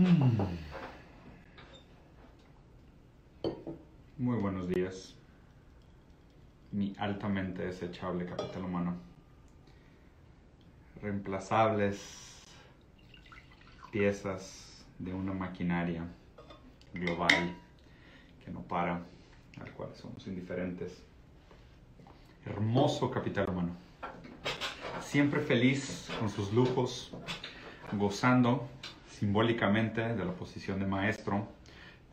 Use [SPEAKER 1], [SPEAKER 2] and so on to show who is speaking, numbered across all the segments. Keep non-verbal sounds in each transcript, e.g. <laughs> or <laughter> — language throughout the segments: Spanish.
[SPEAKER 1] Mm. Muy buenos días, mi altamente desechable capital humano. Reemplazables piezas de una maquinaria global que no para, al cual somos indiferentes. Hermoso capital humano. Siempre feliz con sus lujos, gozando simbólicamente de la posición de maestro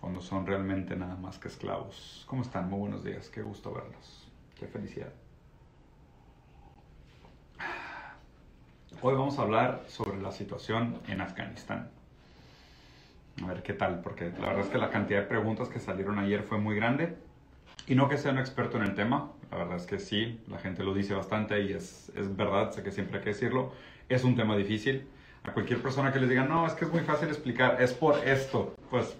[SPEAKER 1] cuando son realmente nada más que esclavos. ¿Cómo están? Muy buenos días, qué gusto verlos, qué felicidad. Hoy vamos a hablar sobre la situación en Afganistán. A ver qué tal, porque la verdad es que la cantidad de preguntas que salieron ayer fue muy grande. Y no que sea un experto en el tema, la verdad es que sí, la gente lo dice bastante y es, es verdad, sé que siempre hay que decirlo. Es un tema difícil. A cualquier persona que les diga, no, es que es muy fácil explicar, es por esto, pues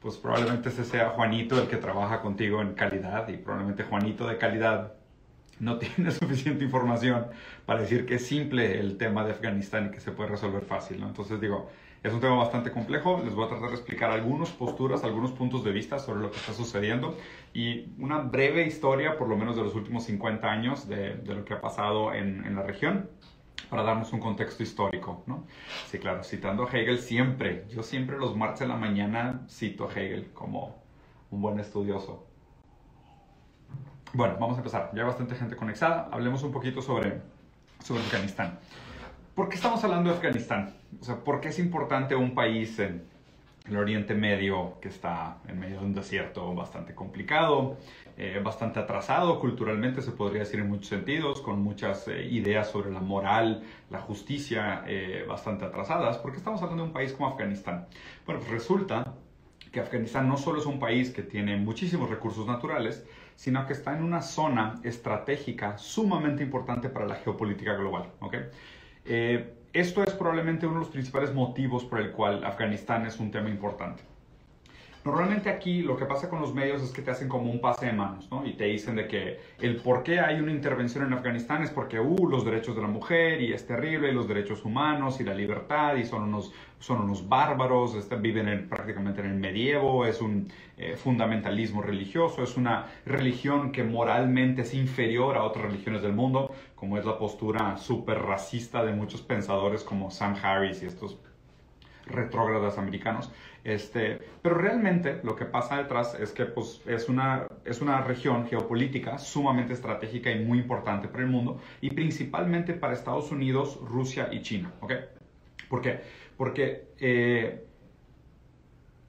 [SPEAKER 1] pues probablemente ese sea Juanito el que trabaja contigo en calidad y probablemente Juanito de calidad no <laughs> tiene suficiente información para decir que es simple el tema de Afganistán y que se puede resolver fácil, ¿no? Entonces digo, es un tema bastante complejo, les voy a tratar de explicar algunas posturas, algunos puntos de vista sobre lo que está sucediendo y una breve historia, por lo menos de los últimos 50 años, de, de lo que ha pasado en, en la región para darnos un contexto histórico, ¿no? Sí, claro, citando a Hegel siempre, yo siempre los martes de la mañana cito a Hegel como un buen estudioso. Bueno, vamos a empezar. Ya hay bastante gente conectada. Hablemos un poquito sobre, sobre Afganistán. ¿Por qué estamos hablando de Afganistán? O sea, ¿por qué es importante un país en el Oriente Medio que está en medio de un desierto bastante complicado, eh, bastante atrasado culturalmente, se podría decir en muchos sentidos, con muchas eh, ideas sobre la moral, la justicia eh, bastante atrasadas? ¿Por qué estamos hablando de un país como Afganistán? Bueno, pues resulta que Afganistán no solo es un país que tiene muchísimos recursos naturales, sino que está en una zona estratégica sumamente importante para la geopolítica global. ¿okay? Esto es probablemente uno de los principales motivos por el cual Afganistán es un tema importante. Normalmente aquí lo que pasa con los medios es que te hacen como un pase de manos, ¿no? Y te dicen de que el por qué hay una intervención en Afganistán es porque, uh, los derechos de la mujer y es terrible, y los derechos humanos y la libertad y son unos, son unos bárbaros, este, viven en, prácticamente en el medievo, es un eh, fundamentalismo religioso, es una religión que moralmente es inferior a otras religiones del mundo, como es la postura súper racista de muchos pensadores como Sam Harris y estos retrógradas americanos. Este, pero realmente lo que pasa detrás es que pues, es, una, es una región geopolítica sumamente estratégica y muy importante para el mundo y principalmente para Estados Unidos, Rusia y China. ¿ok? ¿Por qué? Porque eh,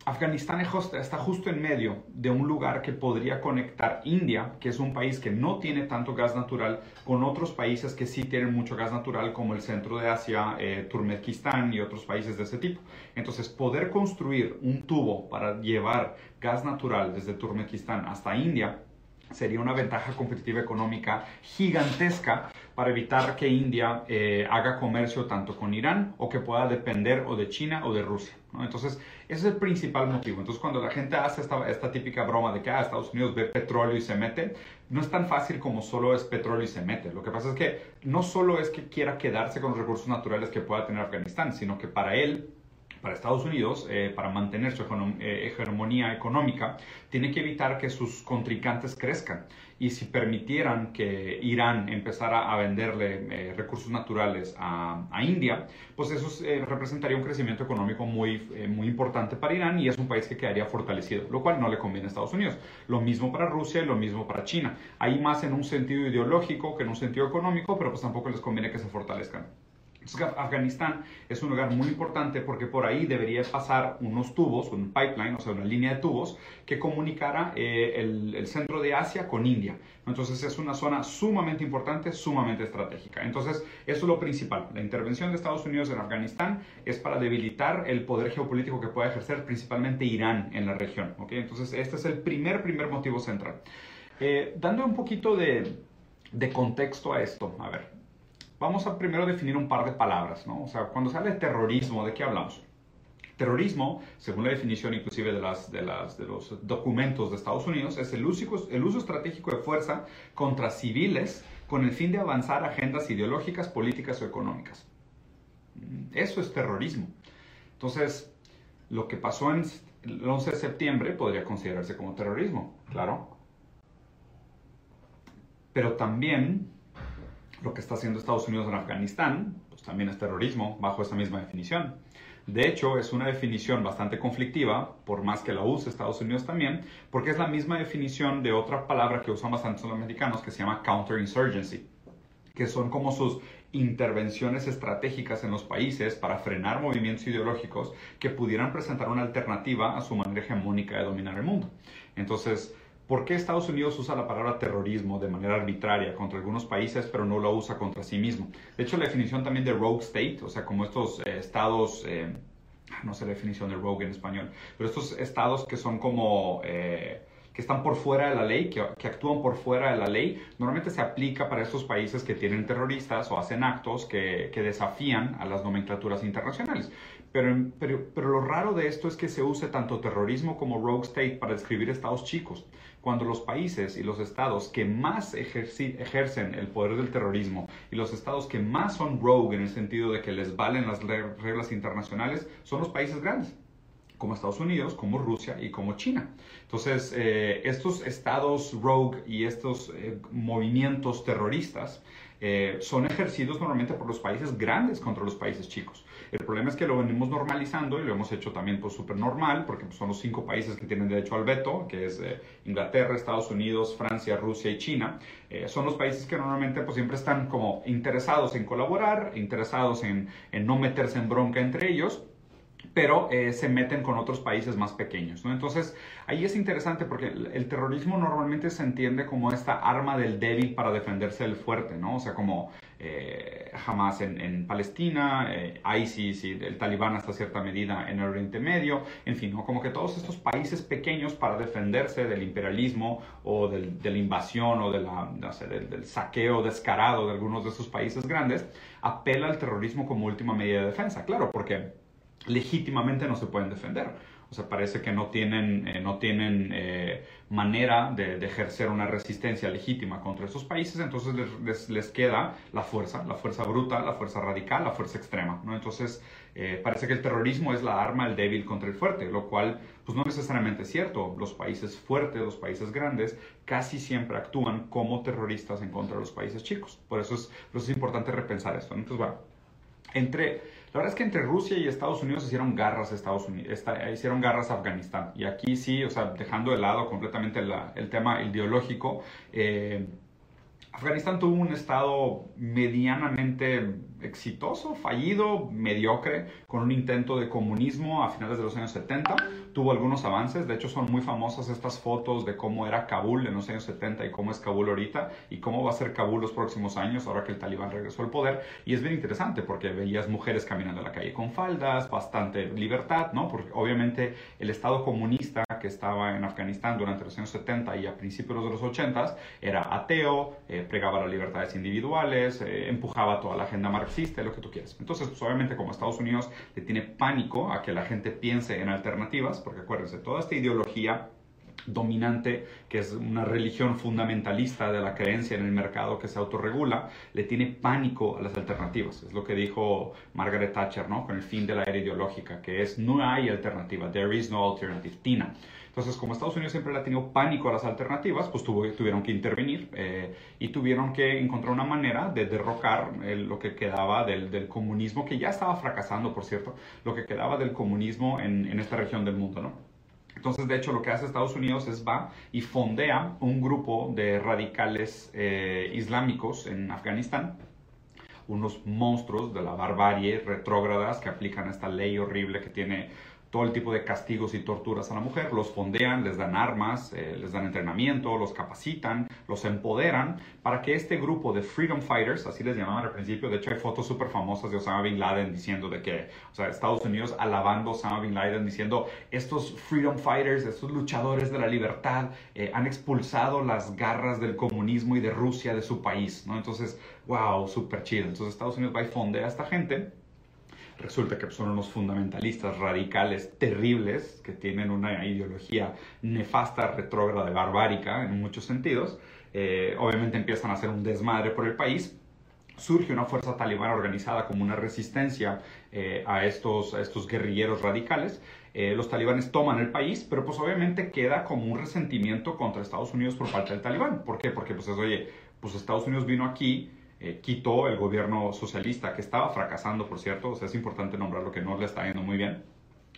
[SPEAKER 1] Afganistán está justo en medio de un lugar que podría conectar India, que es un país que no tiene tanto gas natural, con otros países que sí tienen mucho gas natural, como el centro de Asia, eh, y otros países de ese tipo. Entonces, poder construir un tubo para llevar gas natural desde Turkmenistán hasta India sería una ventaja competitiva económica gigantesca para evitar que India eh, haga comercio tanto con Irán o que pueda depender o de China o de Rusia. Entonces, ese es el principal motivo. Entonces, cuando la gente hace esta, esta típica broma de que ah, Estados Unidos ve petróleo y se mete, no es tan fácil como solo es petróleo y se mete. Lo que pasa es que no solo es que quiera quedarse con los recursos naturales que pueda tener Afganistán, sino que para él para Estados Unidos, eh, para mantener su eh, hegemonía económica, tiene que evitar que sus contrincantes crezcan. Y si permitieran que Irán empezara a venderle eh, recursos naturales a, a, India, pues eso representaría un crecimiento económico muy, muy importante para Irán y es un país que quedaría fortalecido, lo cual no le conviene a Estados Unidos. Lo mismo para Rusia y lo mismo para China. Ahí más en un sentido ideológico que en un sentido económico, pero pues tampoco les conviene que se fortalezcan. Afganistán es un lugar muy importante porque por ahí debería pasar unos tubos, un pipeline, o sea, una línea de tubos que comunicara eh, el, centro de Asia con India. Entonces es una zona sumamente importante, sumamente estratégica. Entonces eso es lo principal. La intervención de Estados Unidos en Afganistán es para debilitar el poder geopolítico que puede ejercer principalmente Irán en la región. Entonces este es el primer, primer motivo central. Eh, dando un poquito de, de contexto a esto, a ver, Vamos a primero definir un par de palabras, ¿no? O sea, cuando se habla de terrorismo, ¿de qué hablamos? Terrorismo, según la definición inclusive de, los documentos de Estados Unidos, es el uso, estratégico de fuerza contra civiles con el fin de avanzar agendas ideológicas, políticas o económicas. Eso es terrorismo. Entonces, lo que pasó en el 11 de septiembre podría considerarse como terrorismo, claro. Pero también lo que está haciendo Estados Unidos en Afganistán, pues también es terrorismo bajo esa misma definición. De hecho, es una definición bastante conflictiva, por más que la use Estados Unidos también, porque es la misma definición de otra palabra que usan bastante los americanos que se llama counterinsurgency, que son como sus intervenciones estratégicas en los países para frenar movimientos ideológicos que pudieran presentar una alternativa a su manera hegemónica de dominar el mundo. Entonces, ¿Por qué Estados Unidos usa la palabra terrorismo de manera arbitraria contra algunos países, pero no lo usa contra sí mismo? De hecho, la definición también de rogue state, o sea, como estos eh, estados, eh, no sé la definición de rogue en español, pero estos estados que son como... Eh, que están por fuera de la ley, que, actúan por fuera de la ley, normalmente se aplica para estos países que tienen terroristas o hacen actos que, que desafían a las nomenclaturas internacionales. Pero, pero, pero, lo raro de esto es que se use tanto terrorismo como rogue state para describir estados chicos cuando los países y los estados que más ejercen el poder del terrorismo y los estados que más son rogue en el sentido de que les valen las reglas internacionales son los países grandes como Estados Unidos, como Rusia y como China. Entonces, eh, estos estados rogue y estos eh, movimientos terroristas eh, son ejercidos normalmente por los países grandes contra los países chicos. El problema es que lo venimos normalizando y lo hemos hecho también pues súper normal, porque pues, son los cinco países que tienen derecho al veto, que es eh, Inglaterra, Estados Unidos, Francia, Rusia y China. Eh, son los países que normalmente pues siempre están como interesados en colaborar, interesados en, en no meterse en bronca entre ellos pero eh, se meten con otros países más pequeños. ¿no? Entonces, ahí es interesante porque el, terrorismo normalmente se entiende como esta arma del débil para defenderse del fuerte, ¿no? O sea, como eh, Hamas en, Palestina, eh, ISIS y el Talibán hasta cierta medida en el Oriente Medio, en fin, ¿no? como que todos estos países pequeños para defenderse del imperialismo o de la invasión o del, del saqueo descarado de algunos de esos países grandes, apela al terrorismo como última medida de defensa. Claro, porque legítimamente no se pueden defender. O sea, parece que no tienen, eh, no tienen eh, manera de, ejercer una resistencia legítima contra esos países, entonces les, les, queda la fuerza, la fuerza bruta, la fuerza radical, la fuerza extrema. ¿no? Entonces, eh, parece que el terrorismo es la arma del débil contra el fuerte, lo cual pues no necesariamente es cierto. Los países fuertes, los países grandes, casi siempre actúan como terroristas en contra de los países chicos. Por eso es, por eso es importante repensar esto. Entonces, bueno, entre la verdad es que entre Rusia y Estados Unidos hicieron garras Estados Unidos, hicieron garras Afganistán. Y aquí sí, o sea, dejando de lado completamente el tema ideológico, eh, Afganistán tuvo un estado medianamente exitoso, fallido, mediocre, con un intento de comunismo a finales de los años 70. Tuvo algunos avances, de hecho son muy famosas estas fotos de cómo era Kabul en los años 70 y cómo es Kabul ahorita y cómo va a ser Kabul los próximos años ahora que el talibán regresó al poder. Y es bien interesante porque veías mujeres caminando en la calle con faldas, bastante libertad, ¿no? Porque obviamente el estado comunista que estaba en Afganistán durante los años 70 y a principios de los 80 era ateo, eh, pregaba las libertades individuales, eh, empujaba toda la agenda marxista, lo que tú quieras. Entonces, pues, obviamente como Estados Unidos le tiene pánico a que la gente piense en alternativas, porque acuérdense, toda esta ideología dominante, que es una religión fundamentalista de la creencia en el mercado que se autorregula, le tiene pánico a las alternativas. Es lo que dijo Margaret Thatcher, ¿no? Con el fin de la era ideológica, que es no hay alternativa, there is no alternative, Tina. Entonces, como Estados Unidos siempre le ha tenido pánico a las alternativas, pues tuvieron que intervenir eh, y tuvieron que encontrar una manera de derrocar lo que quedaba del, comunismo, que ya estaba fracasando, por cierto, lo que quedaba del comunismo en, en esta región del mundo, ¿no? Entonces, de hecho, lo que hace Estados Unidos es va y fondea un grupo de radicales eh, islámicos en Afganistán, unos monstruos de la barbarie retrógradas que aplican esta ley horrible que tiene todo el tipo de castigos y torturas a la mujer, los fondean, les dan armas, eh, les dan entrenamiento, los capacitan, los empoderan para que este grupo de freedom fighters, así les llamaban al principio, de hecho hay fotos súper famosas de Osama Bin Laden diciendo de que, o sea, Estados Unidos alabando Osama Bin Laden diciendo, estos freedom fighters, estos luchadores de la libertad eh, han expulsado las garras del comunismo y de Rusia de su país, ¿no? Entonces, wow, súper chido. Entonces Estados Unidos va y fondea a esta gente resulta que son unos fundamentalistas radicales terribles que tienen una ideología nefasta, retrógrada, barbárica en muchos sentidos. Eh, obviamente empiezan a hacer un desmadre por el país. surge una fuerza talibán organizada como una resistencia eh, a, estos, a estos guerrilleros radicales. Eh, los talibanes toman el país, pero pues obviamente queda como un resentimiento contra Estados Unidos por parte del talibán. ¿Por qué? Porque pues es, oye, pues Estados Unidos vino aquí, eh, quitó el gobierno socialista, que estaba fracasando, por cierto, o sea, es importante nombrarlo que no le está yendo muy bien.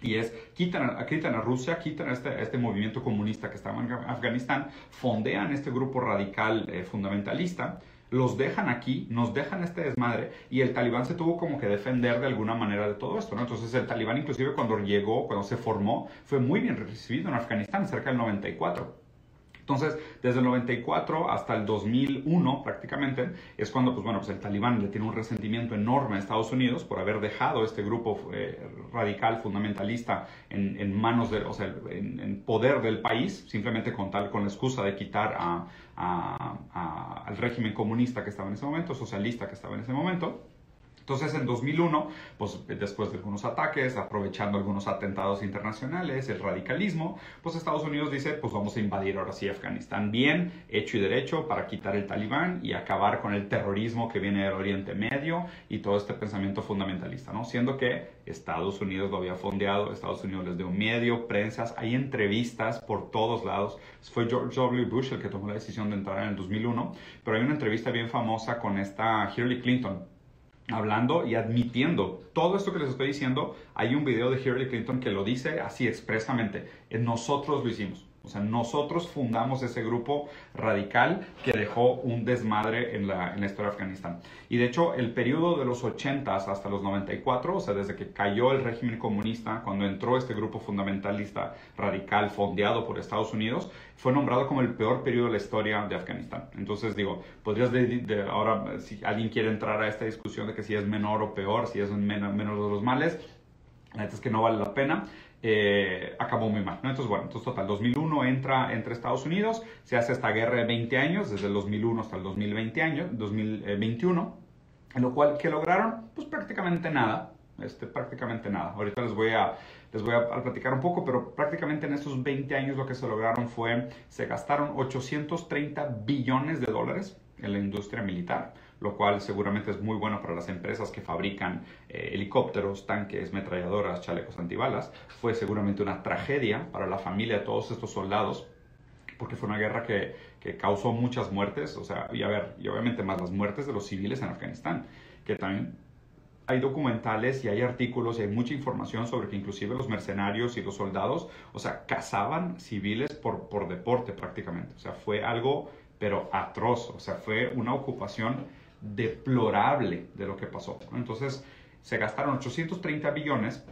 [SPEAKER 1] Y es, quitan quitan a Rusia, quitan a este, este, movimiento comunista que estaba en Afganistán, fondean este grupo radical fundamentalista, los dejan aquí, nos dejan este desmadre y el talibán se tuvo como que defender de alguna manera de todo esto, ¿no? Entonces el talibán inclusive cuando llegó, cuando se formó, fue muy bien recibido en Afganistán, cerca del 94. Entonces, desde el 94 hasta el 2001 prácticamente es cuando, pues bueno, pues el talibán le tiene un resentimiento enorme a Estados Unidos por haber dejado este grupo eh, radical fundamentalista en, manos de, o sea, en, poder del país, simplemente con tal, con la excusa de quitar al régimen comunista que estaba en ese momento, socialista que estaba en ese momento. Entonces, en 2001, pues después de algunos ataques, aprovechando algunos atentados internacionales, el radicalismo, pues Estados Unidos dice, pues vamos a invadir ahora sí Afganistán bien, hecho y derecho, para quitar el talibán y acabar con el terrorismo que viene del Oriente Medio y todo este pensamiento fundamentalista, ¿no? Siendo que Estados Unidos lo había fondeado, Estados Unidos les dio medio, prensas, hay entrevistas por todos lados. Fue George W. Bush el que tomó la decisión de entrar en el 2001, pero hay una entrevista bien famosa con esta Hillary Clinton, hablando y admitiendo todo esto que les estoy diciendo. Hay un video de Hillary Clinton que lo dice así expresamente. Nosotros lo hicimos. O sea, nosotros fundamos ese grupo radical que dejó un desmadre en la, en la historia de Afganistán. Y de hecho, el periodo de los 80 hasta los 94, o sea, desde que cayó el régimen comunista, cuando entró este grupo fundamentalista radical fondeado por Estados Unidos, fue nombrado como el peor periodo de la historia de Afganistán. Entonces, digo, podrías de, ahora, si alguien quiere entrar a esta discusión de que si es menor o peor, si es menos, menos de los males, la neta es que no vale la pena. Eh, acabó muy mal. ¿no? Entonces, bueno, entonces total, 2001 entra entre Estados Unidos, se hace esta guerra de 20 años, desde el 2001 hasta el 2020 años, 2021, en lo cual, ¿qué lograron? Pues prácticamente nada, este, prácticamente nada. Ahorita les voy a, les voy a, platicar un poco, pero prácticamente en esos 20 años lo que se lograron fue, se gastaron 830 billones de dólares en la industria militar lo cual seguramente es muy bueno para las empresas que fabrican eh, helicópteros, tanques, metralladoras, chalecos antibalas. Fue seguramente una tragedia para la familia de todos estos soldados, porque fue una guerra que, que causó muchas muertes, o sea, y a ver, y obviamente más las muertes de los civiles en Afganistán, que también hay documentales y hay artículos y hay mucha información sobre que inclusive los mercenarios y los soldados, o sea, cazaban civiles por, por deporte prácticamente. O sea, fue algo, pero atroz. O sea, fue una ocupación deplorable de lo que pasó. Entonces, se gastaron 830 billones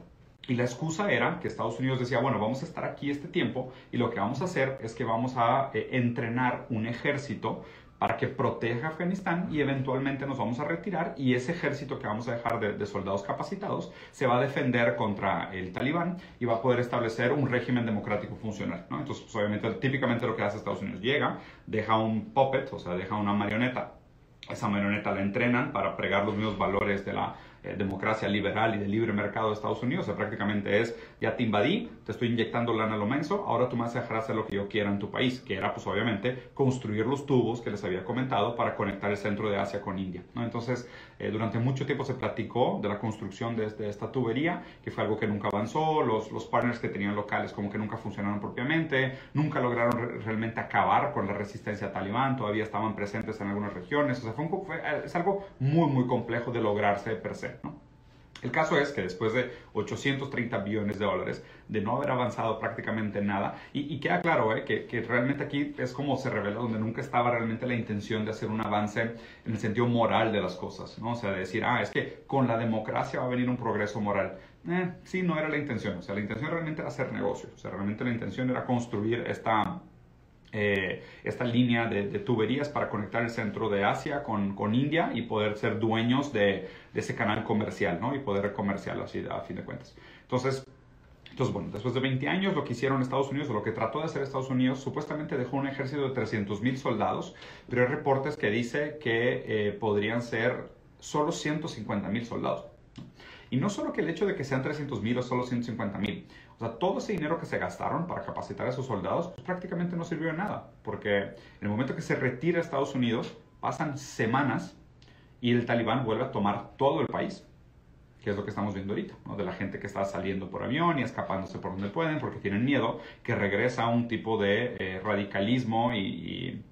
[SPEAKER 1] y la excusa era que Estados Unidos decía, bueno, vamos a estar aquí este tiempo y lo que vamos a hacer es que vamos a eh, entrenar un ejército para que proteja Afganistán y eventualmente nos vamos a retirar y ese ejército que vamos a dejar de, soldados capacitados se va a defender contra el talibán y va a poder establecer un régimen democrático funcional. Entonces, pues, obviamente, típicamente lo que hace Estados Unidos llega, deja un puppet, o sea, deja una marioneta esa marioneta la entrenan para pregar los mismos valores de la eh, democracia liberal y de libre mercado de Estados Unidos. O sea, prácticamente es, ya te invadí, te estoy inyectando lana a lo menso, ahora tú me vas a dejar hacer lo que yo quiera en tu país, que era pues obviamente construir los tubos que les había comentado para conectar el centro de Asia con India. ¿no? Entonces, eh, durante mucho tiempo se platicó de la construcción de, esta tubería, que fue algo que nunca avanzó, los, los partners que tenían locales como que nunca funcionaron propiamente, nunca lograron realmente acabar con la resistencia talibán, todavía estaban presentes en algunas regiones, o sea, fue fue, es algo muy, muy complejo de lograrse per se. El caso es que después de 830 billones de dólares, de no haber avanzado prácticamente nada, y, queda claro ¿eh? que, que, realmente aquí es como se revela donde nunca estaba realmente la intención de hacer un avance en el sentido moral de las cosas, ¿no? O sea, de decir, ah, es que con la democracia va a venir un progreso moral. Eh, sí, no era la intención, o sea, la intención realmente era hacer negocio, o sea, realmente la intención era construir esta eh, esta línea de, tuberías para conectar el centro de Asia con, con India y poder ser dueños de, de, ese canal comercial, ¿no? Y poder comercial así a fin de cuentas. Entonces, entonces, bueno, después de 20 años, lo que hicieron Estados Unidos, o lo que trató de hacer Estados Unidos, supuestamente dejó un ejército de 300 mil soldados, pero hay reportes que dice que eh, podrían ser solo 150 mil soldados. Y no solo que el hecho de que sean 300 mil o solo 150 mil, o sea, todo ese dinero que se gastaron para capacitar a esos soldados, pues prácticamente no sirvió de nada, porque en el momento que se retira Estados Unidos, pasan semanas y el talibán vuelve a tomar todo el país, que es lo que estamos viendo ahorita, ¿no? de la gente que está saliendo por avión y escapándose por donde pueden porque tienen miedo, que regresa a un tipo de eh, radicalismo y,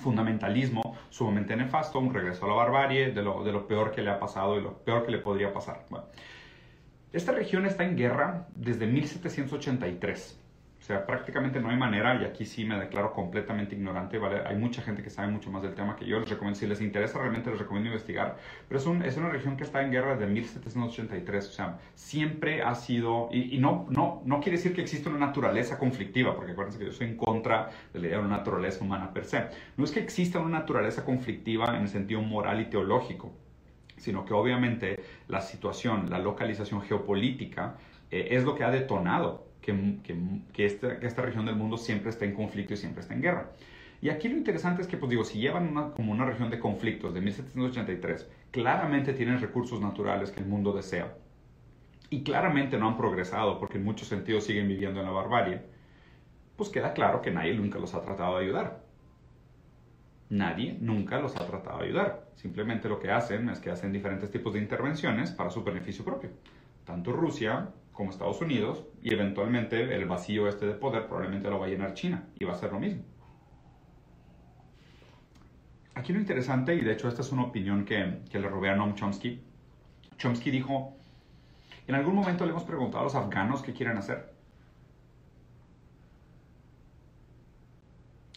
[SPEAKER 1] fundamentalismo sumamente nefasto, un regreso a la barbarie, de lo, de lo peor que le ha pasado y lo peor que le podría pasar. Esta región está en guerra desde 1783 o sea, prácticamente no hay manera, y aquí sí me declaro completamente ignorante, ¿vale? Hay mucha gente que sabe mucho más del tema que yo, les recomiendo, si les interesa realmente les recomiendo investigar, pero es, un, es una región que está en guerra desde 1783, o sea, siempre ha sido, y, no, no, no quiere decir que existe una naturaleza conflictiva, porque acuérdense que yo soy en contra de la idea de una naturaleza humana per se, no es que exista una naturaleza conflictiva en el sentido moral y teológico, sino que obviamente la situación, la localización geopolítica, eh, es lo que ha detonado que, esta, región del mundo siempre está en conflicto y siempre está en guerra. Y aquí lo interesante es que, pues digo, si llevan como una región de conflictos de 1783, claramente tienen recursos naturales que el mundo desea. Y claramente no han progresado porque en muchos sentidos siguen viviendo en la barbarie. Pues queda claro que nadie nunca los ha tratado de ayudar. Nadie nunca los ha tratado de ayudar. Simplemente lo que hacen es que hacen diferentes tipos de intervenciones para su beneficio propio. Tanto Rusia como Estados Unidos y eventualmente el vacío este de poder probablemente lo va a llenar China y va a ser lo mismo. Aquí lo interesante, y de hecho esta es una opinión que, que le robé a Noam Chomsky, Chomsky dijo, en algún momento le hemos preguntado a los afganos qué quieren hacer.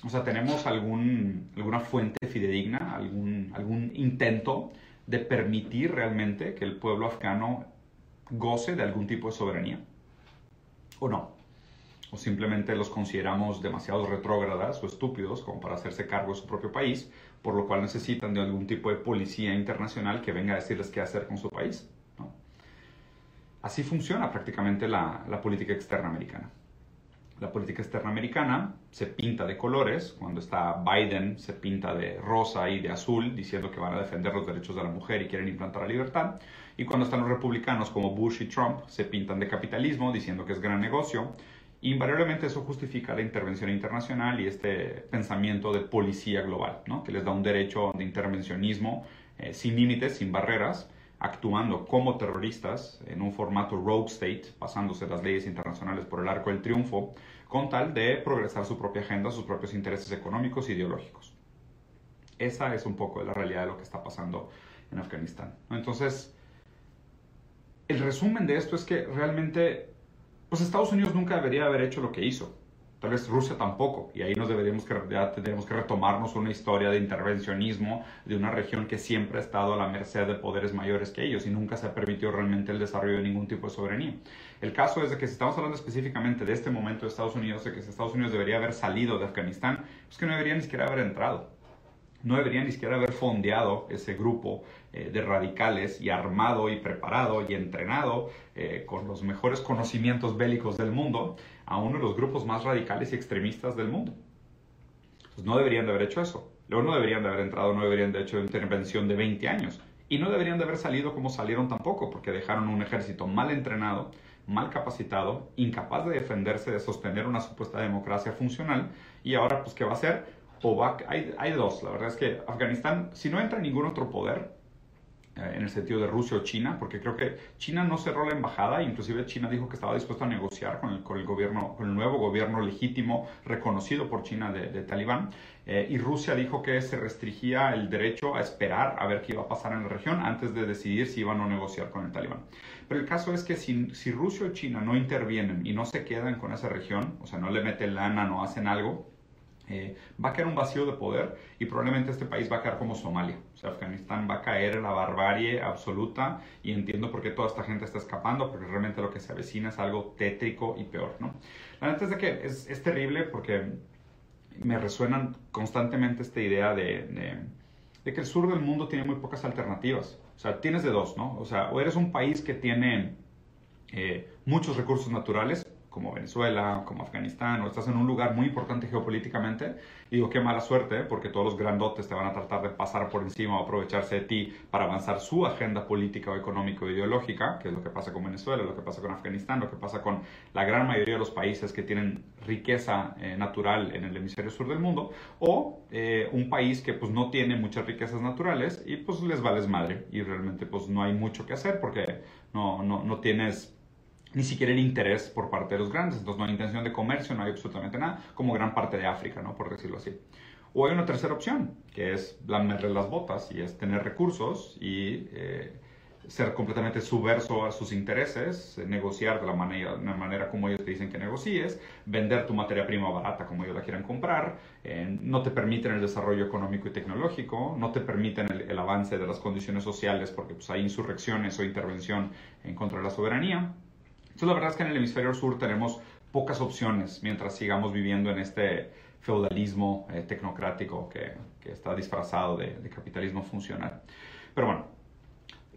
[SPEAKER 1] O sea, ¿tenemos alguna fuente fidedigna, algún, intento de permitir realmente que el pueblo afgano goce de algún tipo de soberanía o no. O simplemente los consideramos demasiado retrógradas o estúpidos como para hacerse cargo de su propio país, por lo cual necesitan de algún tipo de policía internacional que venga a decirles qué hacer con su país. Así funciona prácticamente la política externa americana. La política externa americana se pinta de colores, cuando está Biden se pinta de rosa y de azul, diciendo que van a defender los derechos de la mujer y quieren implantar la libertad, y cuando están los republicanos como Bush y Trump, se pintan de capitalismo, diciendo que es gran negocio. Invariablemente eso justifica la intervención internacional y este pensamiento de policía global, ¿no? que les da un derecho de intervencionismo eh, sin límites, sin barreras, actuando como terroristas en un formato rogue state, pasándose las leyes internacionales por el arco del triunfo, con tal de progresar su propia agenda, sus propios intereses económicos e ideológicos. Esa es un poco la realidad de lo que está pasando en Afganistán. Entonces, el resumen de esto es que realmente, pues Estados Unidos nunca debería haber hecho lo que hizo. Tal vez Rusia tampoco. Y ahí nos deberíamos que, ya tendríamos que retomarnos una historia de intervencionismo de una región que siempre ha estado a la merced de poderes mayores que ellos y nunca se ha permitido realmente el desarrollo de ningún tipo de soberanía. El caso es de que si estamos hablando específicamente de este momento de Estados Unidos, de que Estados Unidos debería haber salido de Afganistán, es que no debería ni siquiera haber entrado no debería ni siquiera haber fondeado ese grupo eh, de radicales y armado y preparado y entrenado eh, con los mejores conocimientos bélicos del mundo a uno de los grupos más radicales y extremistas del mundo. Entonces no deberían de haber hecho eso. Luego no deberían de haber entrado, no deberían de haber hecho intervención de 20 años. Y no deberían de haber salido como salieron tampoco, porque dejaron un ejército mal entrenado, mal capacitado, incapaz de defenderse, de sostener una supuesta democracia funcional. Y ahora, pues, ¿qué va a hacer? o hay, hay dos, la verdad es que Afganistán, si no entra ningún otro poder, en el sentido de Rusia o China, porque creo que China no cerró la embajada, inclusive China dijo que estaba dispuesto a negociar con el, con el gobierno, con el nuevo gobierno legítimo reconocido por China de, Talibán, eh, y Rusia dijo que se restringía el derecho a esperar a ver qué iba a pasar en la región antes de decidir si iban a negociar con el Talibán. Pero el caso es que si, si Rusia o China no intervienen y no se quedan con esa región, o sea, no le meten lana, no hacen algo, eh, va a caer un vacío de poder y probablemente este país va a caer como Somalia. O sea, Afganistán va a caer en la barbarie absoluta y entiendo por qué toda esta gente está escapando, porque realmente lo que se avecina es algo tétrico y peor, ¿no? La verdad es de que es, terrible porque me resuenan constantemente esta idea de, de, que el sur del mundo tiene muy pocas alternativas. O sea, tienes de dos, ¿no? O sea, o eres un país que tiene eh, muchos recursos naturales, como Venezuela, como Afganistán, o estás en un lugar muy importante geopolíticamente, y digo, qué mala suerte, porque todos los grandotes te van a tratar de pasar por encima o aprovecharse de ti para avanzar su agenda política o económica o ideológica, que es lo que pasa con Venezuela, lo que pasa con Afganistán, lo que pasa con la gran mayoría de los países que tienen riqueza eh, natural en el hemisferio sur del mundo, o eh, un país que pues no tiene muchas riquezas naturales y pues les vales madre y realmente pues no hay mucho que hacer porque no, no, no tienes ni siquiera el interés por parte de los grandes. Entonces no hay intención de comercio, no hay absolutamente nada, como gran parte de África, ¿no? por decirlo así. O hay una tercera opción, que es lamerle las botas y es tener recursos y eh, ser completamente subverso a sus intereses, negociar de la manera, de la manera como ellos te dicen que negocies, vender tu materia prima barata como ellos la quieran comprar, eh, no te permiten el desarrollo económico y tecnológico, no te permiten el, el avance de las condiciones sociales porque pues, hay insurrecciones o intervención en contra de la soberanía. Entonces la verdad es que en el hemisferio sur tenemos pocas opciones mientras sigamos viviendo en este feudalismo eh, tecnocrático que, que, está disfrazado de, de, capitalismo funcional. Pero bueno,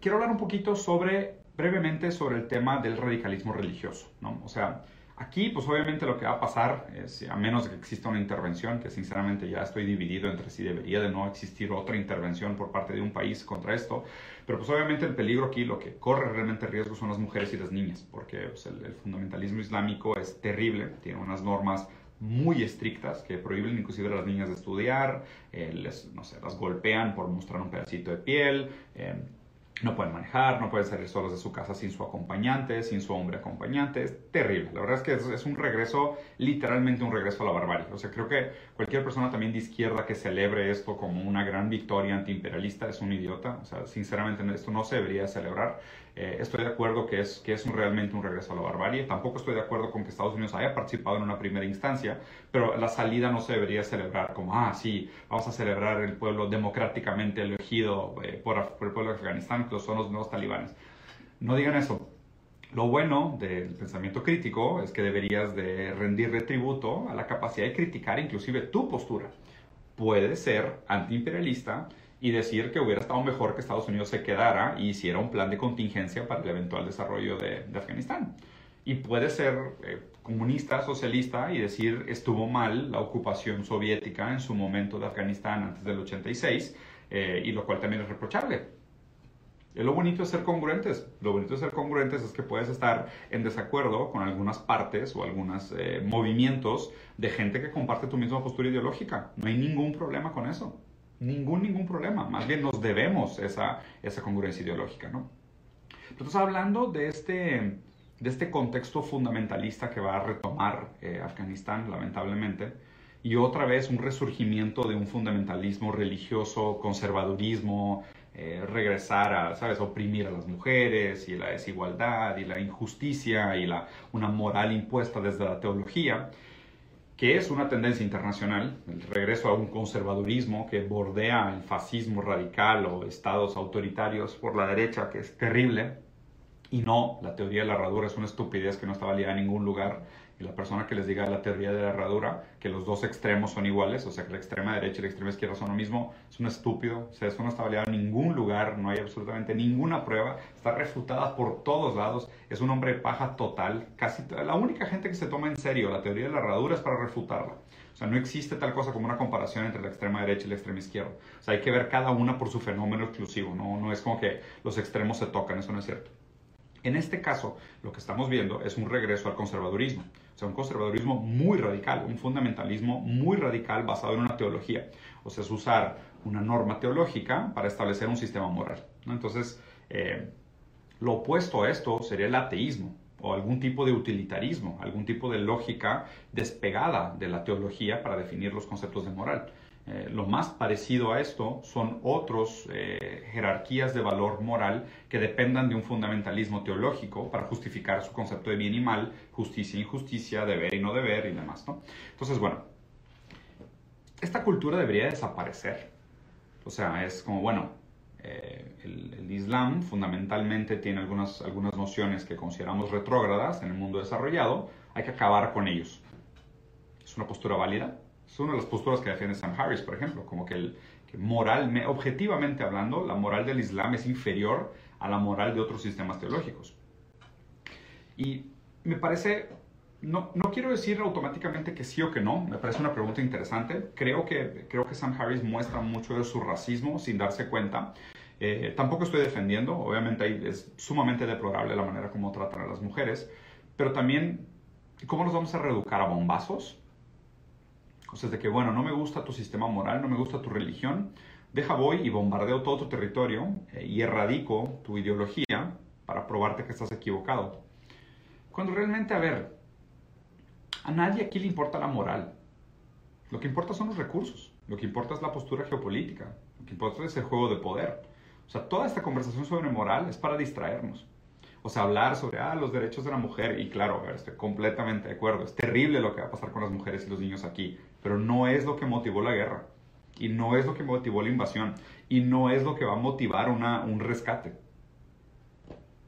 [SPEAKER 1] quiero hablar un poquito sobre, brevemente, sobre el tema del radicalismo religioso, ¿no? O sea, Aquí, pues obviamente lo que va a pasar, es, a menos de que exista una intervención, que sinceramente ya estoy dividido entre si debería de no existir otra intervención por parte de un país contra esto, pero pues obviamente el peligro aquí, lo que corre realmente riesgo son las mujeres y las niñas, porque pues, el, el fundamentalismo islámico es terrible, tiene unas normas muy estrictas que prohíben inclusive a las niñas de estudiar, eh, les, no sé, las golpean por mostrar un pedacito de piel, eh, no pueden manejar, no pueden salir solos de su casa sin su acompañante, sin su hombre acompañante. Es terrible. La verdad es que es, es, un regreso, literalmente un regreso a la barbarie. O sea, creo que cualquier persona también de izquierda que celebre esto como una gran victoria antiimperialista es un idiota. O sea, sinceramente esto no se debería celebrar. Eh, estoy de acuerdo que es, que es realmente un regreso a la barbarie. Tampoco estoy de acuerdo con que Estados Unidos haya participado en una primera instancia, pero la salida no se debería celebrar como, ah, sí, vamos a celebrar el pueblo democráticamente elegido eh, por, por, el pueblo de Afganistán, que son los nuevos talibanes. No digan eso. Lo bueno del pensamiento crítico es que deberías de rendirle tributo a la capacidad de criticar inclusive tu postura. Puede ser antiimperialista, y decir que hubiera estado mejor que Estados Unidos se quedara y hiciera un plan de contingencia para el eventual desarrollo de, de Afganistán. Y puede ser eh, comunista, socialista y decir estuvo mal la ocupación soviética en su momento de Afganistán antes del 86, eh, y lo cual también es reprochable. Es lo bonito de ser congruentes. Lo bonito de ser congruentes es que puedes estar en desacuerdo con algunas partes o algunos eh, movimientos de gente que comparte tu misma postura ideológica. No hay ningún problema con eso ningún, ningún problema. Más bien nos debemos esa, esa congruencia ideológica, ¿no? Entonces, hablando de este, de este contexto fundamentalista que va a retomar eh, Afganistán, lamentablemente, y otra vez un resurgimiento de un fundamentalismo religioso, conservadurismo, eh, regresar a, ¿sabes?, oprimir a las mujeres y la desigualdad y la injusticia y la, una moral impuesta desde la teología que es una tendencia internacional, el regreso a un conservadurismo que bordea el fascismo radical o estados autoritarios por la derecha, que es terrible, y no, la teoría de la herradura es una estupidez que no está valida en ningún lugar, y la persona que les diga la teoría de la herradura, que los dos extremos son iguales, o sea que la extrema derecha y la extrema izquierda son lo mismo, es un estúpido, o sea, eso no está validado en ningún lugar, no hay absolutamente ninguna prueba, está refutada por todos lados, es un hombre de paja total, casi la única gente que se toma en serio la teoría de la herradura es para refutarla. O sea, no existe tal cosa como una comparación entre la extrema derecha y la extrema izquierda. O sea, hay que ver cada una por su fenómeno exclusivo, no, no es como que los extremos se tocan, eso no es cierto. En este caso, lo que estamos viendo es un regreso al conservadurismo, o sea, un conservadurismo muy radical, un fundamentalismo muy radical basado en una teología, o sea, es usar una norma teológica para establecer un sistema moral. Entonces, eh, lo opuesto a esto sería el ateísmo o algún tipo de utilitarismo, algún tipo de lógica despegada de la teología para definir los conceptos de moral. Eh, lo más parecido a esto son otras eh, jerarquías de valor moral que dependan de un fundamentalismo teológico para justificar su concepto de bien y mal, justicia e injusticia, deber y no deber y demás. ¿no? Entonces, bueno, esta cultura debería desaparecer. O sea, es como, bueno, eh, el, el, Islam fundamentalmente tiene algunas, algunas nociones que consideramos retrógradas en el mundo desarrollado, hay que acabar con ellos. ¿Es una postura válida? Es una de las posturas que defiende Sam Harris, por ejemplo, como que, el, que moral, objetivamente hablando, la moral del Islam es inferior a la moral de otros sistemas teológicos. Y me parece no, no quiero decir automáticamente que sí o que no, me parece una pregunta interesante. Creo que, creo que Sam Harris muestra mucho de su racismo sin darse cuenta. Eh, tampoco estoy defendiendo, obviamente es sumamente deplorable la manera como tratan a las mujeres, pero también, ¿cómo nos vamos a reeducar a bombazos? Sea, de que, bueno, no me gusta tu sistema moral, no me gusta tu religión, deja voy y bombardeo todo tu territorio eh, y erradico tu ideología para probarte que estás equivocado. Cuando realmente, a ver, a nadie aquí le importa la moral. Lo que importa son los recursos. Lo que importa es la postura geopolítica. Lo que importa es el juego de poder. O sea, toda esta conversación sobre moral es para distraernos. O sea, hablar sobre ah, los derechos de la mujer. Y claro, estoy completamente de acuerdo. Es terrible lo que va a pasar con las mujeres y los niños aquí. Pero no es lo que motivó la guerra. Y no es lo que motivó la invasión. Y no es lo que va a motivar una, un rescate.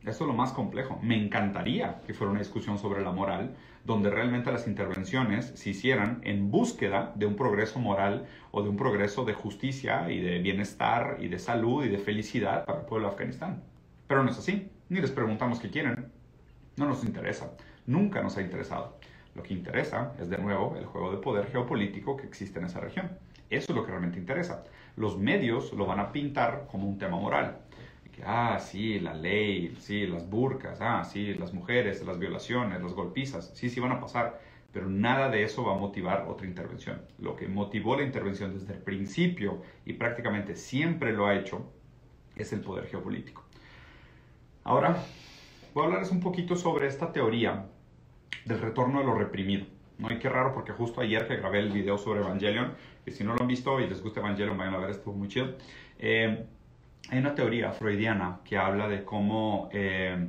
[SPEAKER 1] Eso es lo más complejo. Me encantaría que fuera una discusión sobre la moral, donde realmente las intervenciones se hicieran en búsqueda de un progreso moral o de un progreso de justicia y de bienestar y de salud y de felicidad para el pueblo de Afganistán. Pero no es así. Ni les preguntamos qué quieren. No nos interesa. Nunca nos ha interesado. Lo que interesa es, de nuevo, el juego de poder geopolítico que existe en esa región. Eso es lo que realmente interesa. Los medios lo van a pintar como un tema moral ah, sí, la ley, sí, las burcas, ah, sí, las mujeres, las violaciones, las golpizas, sí, sí van a pasar, pero nada de eso va a motivar otra intervención. Lo que motivó la intervención desde el principio y prácticamente siempre lo ha hecho es el poder geopolítico. Ahora, voy a hablarles un poquito sobre esta teoría del retorno de lo reprimido. ¿no? Y qué raro porque justo ayer que grabé el video sobre Evangelion, que si no lo han visto y les gusta Evangelion, vayan a ver, estuvo muy chido. Eh, hay una teoría freudiana que habla de cómo eh,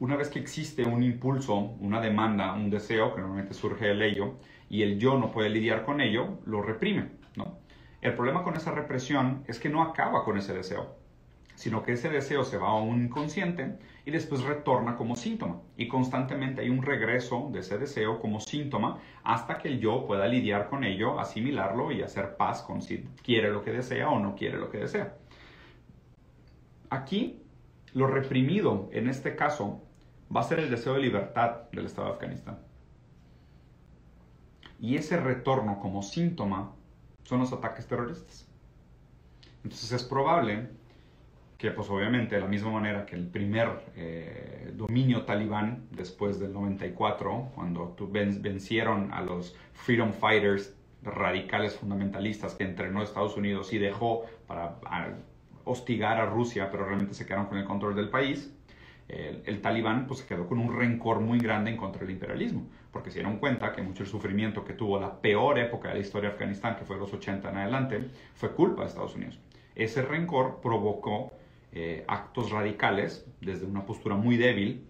[SPEAKER 1] una vez que existe un impulso, una demanda, un deseo, que normalmente surge del ello, y el yo no puede lidiar con ello, lo reprime. ¿no? El problema con esa represión es que no acaba con ese deseo, sino que ese deseo se va a un inconsciente y después retorna como síntoma. Y constantemente hay un regreso de ese deseo como síntoma hasta que el yo pueda lidiar con ello, asimilarlo y hacer paz con si quiere lo que desea o no quiere lo que desea. Aquí, lo reprimido en este caso va a ser el deseo de libertad del Estado de Afganistán. Y ese retorno como síntoma son los ataques terroristas. Entonces es probable que, pues obviamente, de la misma manera que el primer eh, dominio talibán después del 94, cuando vencieron a los Freedom Fighters radicales fundamentalistas que entrenó Estados Unidos y dejó para hostigar a Rusia, pero realmente se quedaron con el control del país, el, talibán pues, se quedó con un rencor muy grande en contra del imperialismo, porque se dieron cuenta que mucho el sufrimiento que tuvo la peor época de la historia de Afganistán, que fue los 80 en adelante, fue culpa de Estados Unidos. Ese rencor provocó eh, actos radicales desde una postura muy débil,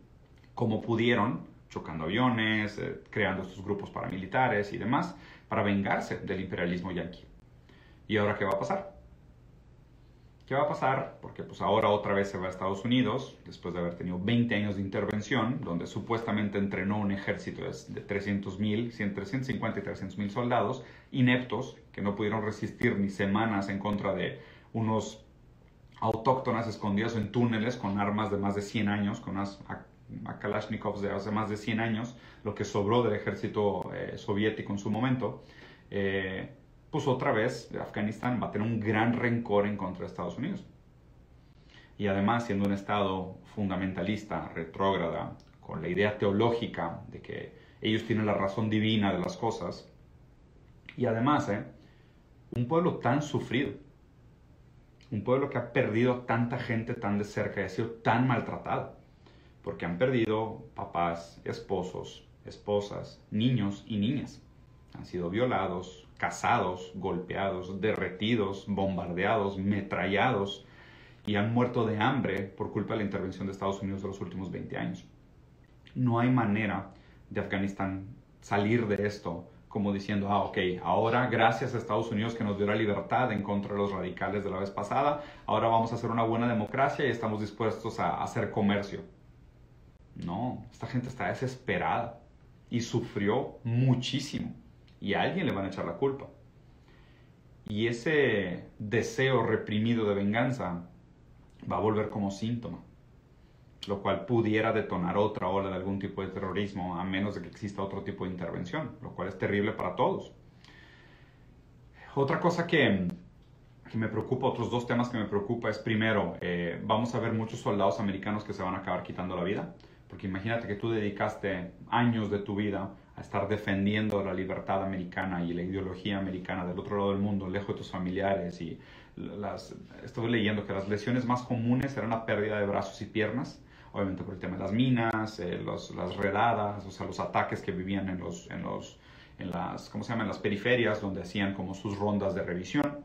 [SPEAKER 1] como pudieron, chocando aviones, eh, creando estos grupos paramilitares y demás, para vengarse del imperialismo yanqui. ¿Y ahora qué va a pasar? ¿Qué va a pasar? Porque pues ahora otra vez se va a Estados Unidos, después de haber tenido 20 años de intervención, donde supuestamente entrenó un ejército de 300 mil, 350 y 300 mil soldados ineptos que no pudieron resistir ni semanas en contra de unos autóctonas escondidos en túneles con armas de más de 100 años, con unas Kalashnikovs de hace más de 100 años, lo que sobró del ejército eh, soviético en su momento. Eh, pues otra vez Afganistán va a tener un gran rencor en contra de Estados Unidos. Y además, siendo un Estado fundamentalista, retrógrada, con la idea teológica de que ellos tienen la razón divina de las cosas, y además, ¿eh? un pueblo tan sufrido, un pueblo que ha perdido tanta gente tan de cerca y ha sido tan maltratado, porque han perdido papás, esposos, esposas, niños y niñas. Han sido violados, cazados, golpeados, derretidos, bombardeados, metrallados y han muerto de hambre por culpa de la intervención de Estados Unidos de los últimos 20 años. No hay manera de Afganistán salir de esto como diciendo, ah, ok, ahora gracias a Estados Unidos que nos dio la libertad en contra de los radicales de la vez pasada, ahora vamos a hacer una buena democracia y estamos dispuestos a hacer comercio. No, esta gente está desesperada y sufrió muchísimo y a alguien le van a echar la culpa. Y ese deseo reprimido de venganza va a volver como síntoma. Lo cual pudiera detonar otra ola de algún tipo de terrorismo, a menos de que exista otro tipo de intervención, lo cual es terrible para todos. Otra cosa que, me preocupa, otros dos temas que me preocupa es primero, eh, vamos a ver muchos soldados americanos que se van a acabar quitando la vida, porque imagínate que tú dedicaste años de tu vida a estar defendiendo la libertad americana y la ideología americana del otro lado del mundo, lejos de tus familiares y las, leyendo que las lesiones más comunes eran la pérdida de brazos y piernas, obviamente por el tema de las minas, eh, las redadas, o sea, los ataques que vivían en los, en los, en las, ¿cómo se llaman? las periferias, donde hacían como sus rondas de revisión.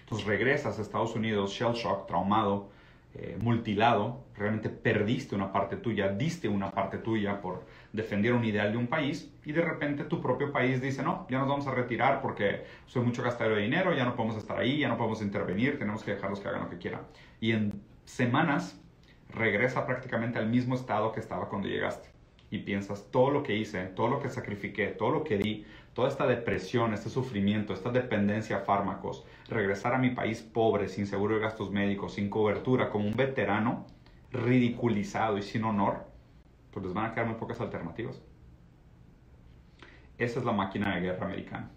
[SPEAKER 1] Entonces regresas a Estados Unidos, shell shock, traumado, eh, multilado, realmente perdiste una parte tuya, diste una parte tuya por defender un ideal de un país y de repente tu propio país dice, no, ya nos vamos a retirar porque soy mucho gastadero de dinero, ya no podemos estar ahí, ya no podemos intervenir, tenemos que dejarlos que hagan lo que quieran. Y en semanas regresa prácticamente al mismo estado que estaba cuando llegaste y piensas todo lo que hice, todo lo que sacrifiqué, todo lo que di, toda esta depresión, este sufrimiento, esta dependencia a fármacos, regresar a mi país pobre, sin seguro de gastos médicos, sin cobertura, como un veterano, ridiculizado y sin honor, pues les van a quedar muy pocas alternativas. Esa es la máquina de guerra americana,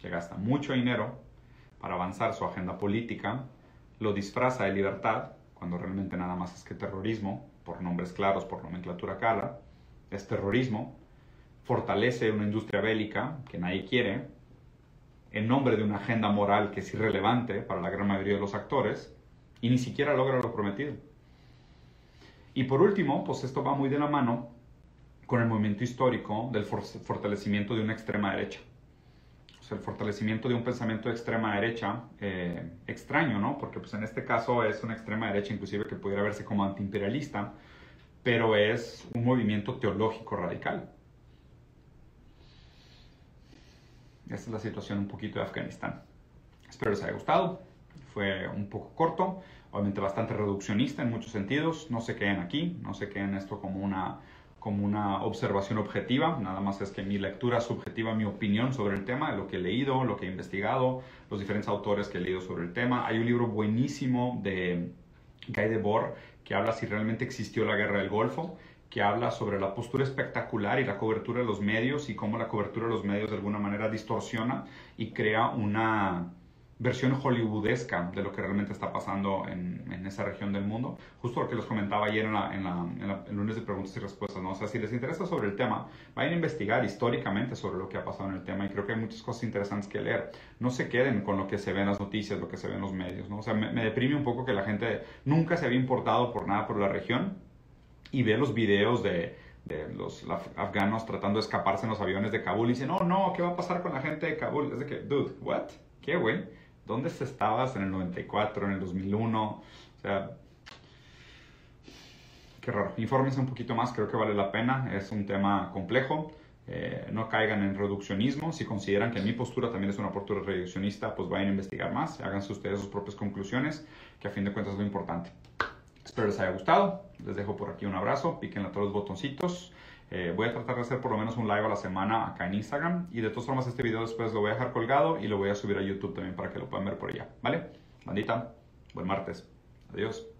[SPEAKER 1] que gasta mucho dinero para avanzar su agenda política, lo disfraza de libertad, cuando realmente nada más es que terrorismo, por nombres claros, por nomenclatura cara, es terrorismo, fortalece una industria bélica que nadie quiere, en nombre de una agenda moral que es irrelevante para la gran mayoría de los actores, y ni siquiera logra lo prometido. Y por último, pues esto va muy de la mano con el movimiento histórico del fortalecimiento de una extrema derecha. El fortalecimiento de un pensamiento de extrema derecha, eh, extraño, ¿no? Porque pues en este caso es una extrema derecha inclusive que pudiera verse como antiimperialista, pero es un movimiento teológico radical. Esta es la situación un poquito de Afganistán. Espero les haya gustado. Fue un poco corto, obviamente bastante reduccionista en muchos sentidos. No se queden aquí, no se queden esto como una, como una observación objetiva. Nada más es que mi lectura subjetiva, mi opinión sobre el tema, lo que he leído, lo que he investigado, los diferentes autores que he leído sobre el tema. Hay un libro buenísimo de Guy Debord que habla si realmente existió la guerra del Golfo, que habla sobre la postura espectacular y la cobertura de los medios y cómo la cobertura de los medios de alguna manera distorsiona y crea una versión hollywoodesca de lo que realmente está pasando en, en esa región del mundo. Justo lo que les comentaba ayer en, la, en, la, el lunes de preguntas y respuestas, ¿no? O sea, si les interesa sobre el tema, vayan a investigar históricamente sobre lo que ha pasado en el tema y creo que hay muchas cosas interesantes que leer. No se queden con lo que se ve en las noticias, lo que se ve en los medios, ¿no? O sea, me, me deprime un poco que la gente nunca se había importado por nada por la región y ve los videos de, de los afganos tratando de escaparse en los aviones de Kabul y dicen, no, oh, no, ¿qué va a pasar con la gente de Kabul? Es de que, dude, what? ¿Qué, güey? ¿Dónde estabas en el 94, en el 2001? O sea, qué raro. Infórmense un poquito más, creo que vale la pena. Es un tema complejo. Eh, no caigan en reduccionismo. Si consideran que mi postura también es una postura reduccionista, pues vayan a investigar más. Háganse ustedes sus propias conclusiones, que a fin de cuentas es lo importante. Espero les haya gustado. Les dejo por aquí un abrazo. Piquen a todos los botoncitos. Eh, voy a tratar de hacer por lo menos un live a la semana acá en Instagram. Y de todas formas, este video después lo voy a dejar colgado y lo voy a subir a YouTube también para que lo puedan ver por allá. ¿Vale? Bandita, buen martes. Adiós.